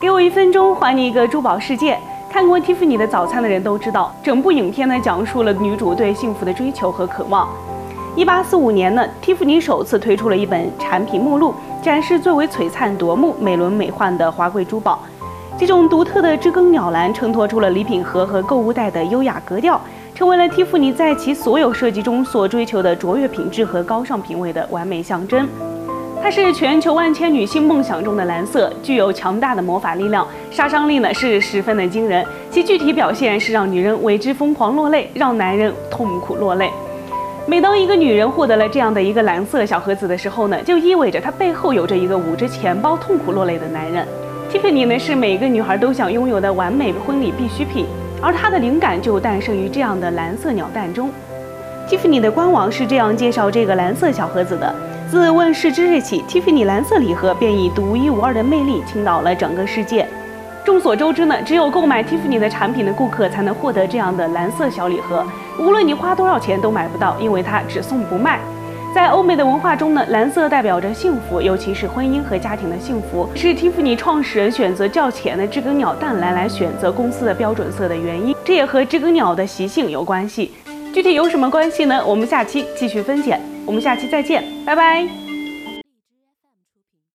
给我一分钟，还你一个珠宝世界。看过《蒂芙尼的早餐》的人都知道，整部影片呢讲述了女主对幸福的追求和渴望。一八四五年呢，蒂芙尼首次推出了一本产品目录，展示最为璀璨夺目、美轮美奂的华贵珠宝。这种独特的知更鸟蓝衬托出了礼品盒和购物袋的优雅格调，成为了蒂芙尼在其所有设计中所追求的卓越品质和高尚品味的完美象征。它是全球万千女性梦想中的蓝色，具有强大的魔法力量，杀伤力呢是十分的惊人。其具体表现是让女人为之疯狂落泪，让男人痛苦落泪。每当一个女人获得了这样的一个蓝色小盒子的时候呢，就意味着她背后有着一个捂着钱包痛苦落泪的男人。Tiffany 呢是每个女孩都想拥有的完美婚礼必需品，而它的灵感就诞生于这样的蓝色鸟蛋中。Tiffany 的官网是这样介绍这个蓝色小盒子的。自问世之日起，Tiffany 蓝色礼盒便以独一无二的魅力倾倒了整个世界。众所周知呢，只有购买 Tiffany 的产品的顾客才能获得这样的蓝色小礼盒，无论你花多少钱都买不到，因为它只送不卖。在欧美的文化中呢，蓝色代表着幸福，尤其是婚姻和家庭的幸福，是 Tiffany 创始人选择较浅的知更鸟淡蓝来选择公司的标准色的原因。这也和知更鸟的习性有关系。具体有什么关系呢？我们下期继续分解。我们下期再见，拜拜。